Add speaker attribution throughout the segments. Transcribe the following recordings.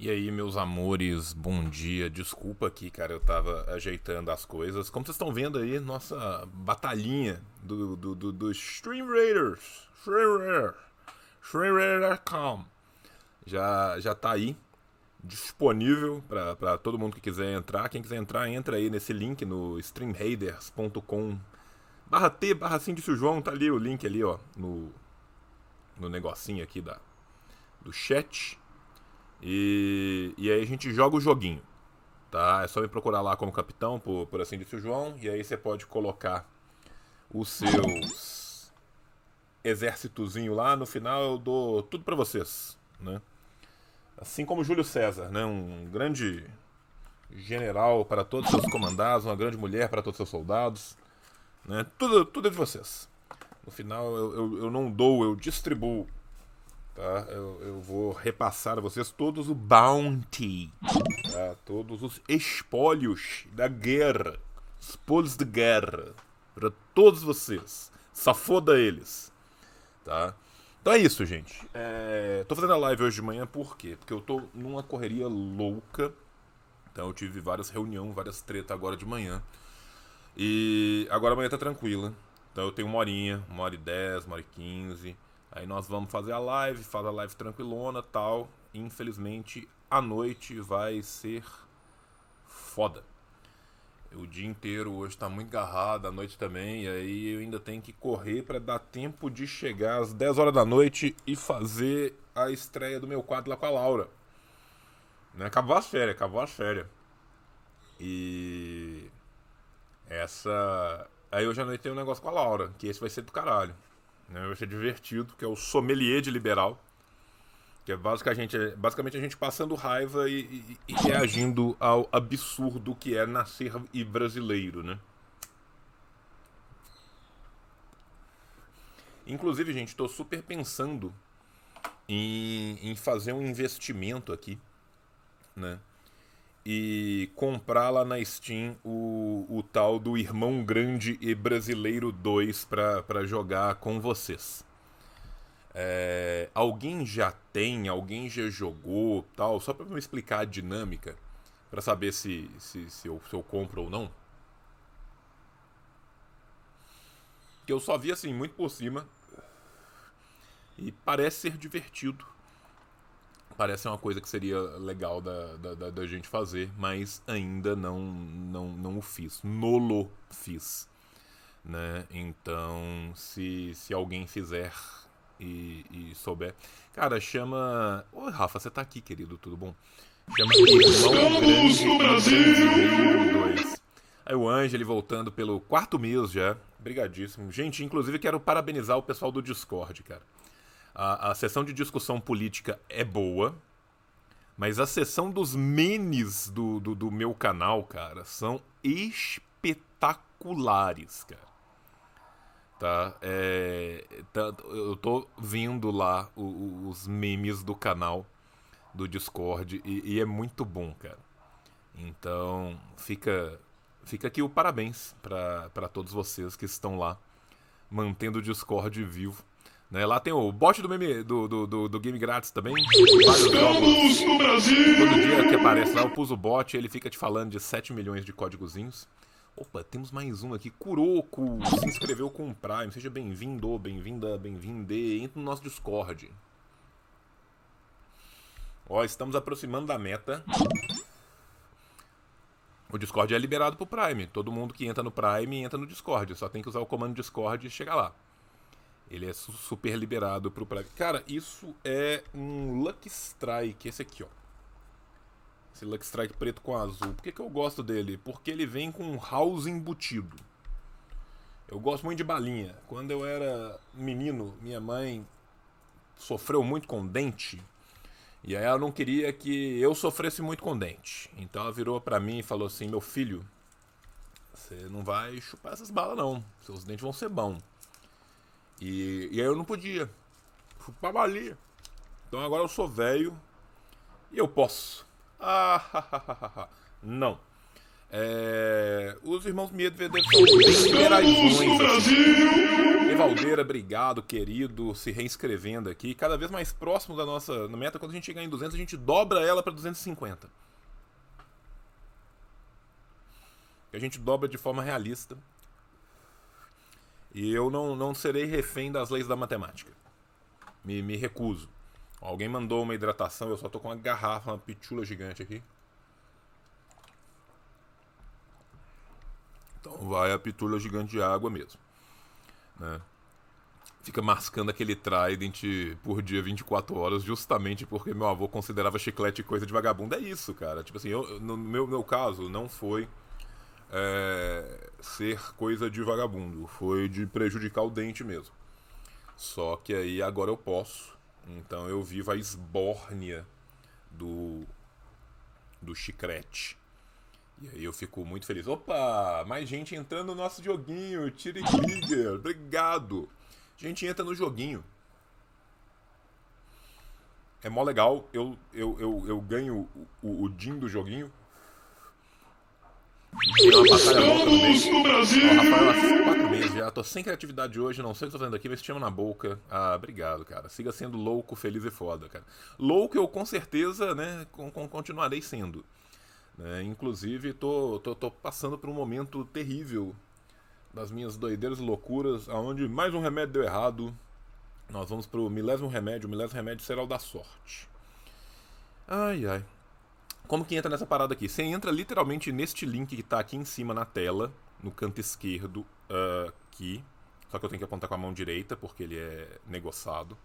Speaker 1: E aí, meus amores, bom dia. Desculpa aqui, cara, eu tava ajeitando as coisas. Como vocês estão vendo aí, nossa batalhinha do, do, do, do Stream Raiders. Stream Raider. Stream Raider.com. Já, já tá aí, disponível para todo mundo que quiser entrar. Quem quiser entrar, entra aí nesse link no streamraiders.com barra T, barra assim disse o João, tá ali o link ali, ó, no, no negocinho aqui da, do chat. E, e aí a gente joga o joguinho. Tá? É só me procurar lá como capitão, por, por assim disse o João. E aí você pode colocar os seus exércitozinho lá. No final eu dou tudo para vocês. Né? Assim como Júlio César, né? um grande general para todos os seus comandados, uma grande mulher para todos os seus soldados. Né? Tudo, tudo é de vocês. No final eu, eu, eu não dou, eu distribuo Tá? Eu, eu, vou repassar a vocês todos o bounty, tá? todos os espólios da guerra, espólios de guerra, para todos vocês. Safoda eles, tá? Então é isso, gente. É... Tô fazendo a live hoje de manhã por quê? Porque eu tô numa correria louca. Então eu tive várias reuniões, várias tretas agora de manhã. E agora amanhã tá tranquila. Então eu tenho uma horinha, uma hora e dez, uma hora e quinze Aí nós vamos fazer a live, faz a live tranquilona tal. Infelizmente, a noite vai ser foda. O dia inteiro hoje tá muito agarrado, a noite também, e aí eu ainda tenho que correr para dar tempo de chegar às 10 horas da noite e fazer a estreia do meu quadro lá com a Laura. Né? Acabou as férias, acabou as férias. E essa. Aí hoje à noite tem um negócio com a Laura, que esse vai ser do caralho. Né? Vai ser divertido, que é o sommelier de liberal. Que é basicamente, basicamente a gente passando raiva e, e, e reagindo ao absurdo que é nascer e brasileiro, né? Inclusive, gente, estou super pensando em, em fazer um investimento aqui, né? E comprar lá na Steam o, o tal do Irmão Grande e Brasileiro 2 para jogar com vocês. É, alguém já tem, alguém já jogou, tal, só para me explicar a dinâmica, para saber se, se, se, eu, se eu compro ou não. Que eu só vi assim, muito por cima. E parece ser divertido parece uma coisa que seria legal da, da, da, gente fazer, mas ainda não, não, não o fiz. Nolo fiz. Né? Então, se, se alguém fizer e, e souber. Cara, chama. Oi, Rafa, você tá aqui, querido, tudo bom? Chama
Speaker 2: Estamos no Brasil!
Speaker 1: Aí o Ângelo voltando pelo quarto mês já. Brigadíssimo. Gente, inclusive quero parabenizar o pessoal do Discord, cara. A, a sessão de discussão política é boa, mas a sessão dos memes do, do, do meu canal, cara, são espetaculares, cara. Tá? É, tá eu tô vendo lá o, os memes do canal do Discord e, e, é muito bom, cara. Então, fica, fica aqui o parabéns para todos vocês que estão lá mantendo o Discord vivo né? Lá tem o bot do, meme, do, do, do, do game grátis também.
Speaker 2: Estamos no Brasil!
Speaker 1: Todo dia que aparece lá, eu pus o bot ele fica te falando de 7 milhões de códigozinhos. Opa, temos mais um aqui. Kuroko se inscreveu com o Prime. Seja bem-vindo, bem-vinda, bem-vinde. Entre no nosso Discord. Ó, estamos aproximando da meta. O Discord é liberado pro Prime. Todo mundo que entra no Prime entra no Discord. Só tem que usar o comando Discord e chegar lá. Ele é super liberado pro Prime. Cara, isso é um Lucky Strike, esse aqui, ó. Esse Lucky Strike preto com azul. Por que, que eu gosto dele? Porque ele vem com um house embutido. Eu gosto muito de balinha. Quando eu era menino, minha mãe sofreu muito com dente. E aí ela não queria que eu sofresse muito com dente. Então ela virou para mim e falou assim: Meu filho, você não vai chupar essas balas, não. Seus dentes vão ser bons. E, e aí eu não podia. Chupar balia. Então agora eu sou velho e eu posso. Ah, não. É, os irmãos Medvedev são.
Speaker 2: Brasil!
Speaker 1: Caldeira, obrigado, querido, se reinscrevendo aqui. Cada vez mais próximo da nossa meta. Quando a gente chegar em 200, a gente dobra ela para 250. A gente dobra de forma realista. E eu não, não serei refém das leis da matemática. Me, me recuso. Alguém mandou uma hidratação, eu só tô com uma garrafa, uma pitula gigante aqui. Então vai a pitula gigante de água mesmo. Né? Fica mascando aquele Trident por dia 24 horas, justamente porque meu avô considerava chiclete coisa de vagabundo. É isso, cara. Tipo assim, eu, no meu, meu caso, não foi é, ser coisa de vagabundo, foi de prejudicar o dente mesmo. Só que aí agora eu posso. Então eu vivo a esbórnia do, do chiclete. E aí eu fico muito feliz. Opa, mais gente entrando no nosso joguinho. Tire Krieger, obrigado. Gente entra no joguinho. É mó legal. Eu, eu, eu, eu ganho o, o Din do joguinho.
Speaker 2: Estamos no Brasil!
Speaker 1: Ó, há quatro meses já. Tô sem criatividade hoje, não sei o que tô fazendo aqui, mas te chama na boca. Ah, obrigado, cara. Siga sendo louco, feliz e foda, cara. Louco eu com certeza, né, com, com, continuarei sendo. Né? Inclusive, tô, tô, tô passando por um momento terrível das minhas doideiras e loucuras, aonde mais um remédio deu errado. Nós vamos pro milésimo remédio, o milésimo remédio será o da sorte. Ai, ai. Como que entra nessa parada aqui? Você entra literalmente neste link que tá aqui em cima na tela, no canto esquerdo, uh, aqui. Só que eu tenho que apontar com a mão direita, porque ele é negociado.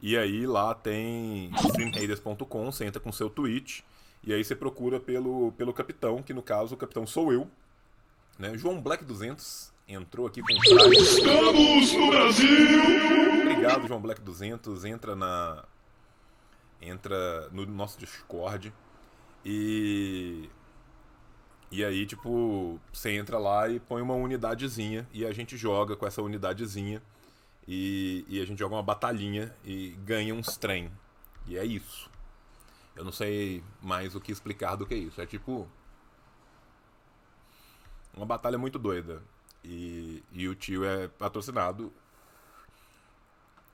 Speaker 1: E aí lá tem streamraiders.com, você entra com seu tweet, e aí você procura pelo, pelo capitão, que no caso o capitão sou eu. Né? João Black 200 entrou aqui com.
Speaker 2: Estamos no Brasil!
Speaker 1: Obrigado, João Black 200. Entra na. Entra no nosso Discord. E. E aí, tipo, você entra lá e põe uma unidadezinha e a gente joga com essa unidadezinha. E, e a gente joga uma batalhinha e ganha uns trem. E é isso. Eu não sei mais o que explicar do que isso. É tipo. Uma batalha muito doida. E, e o tio é patrocinado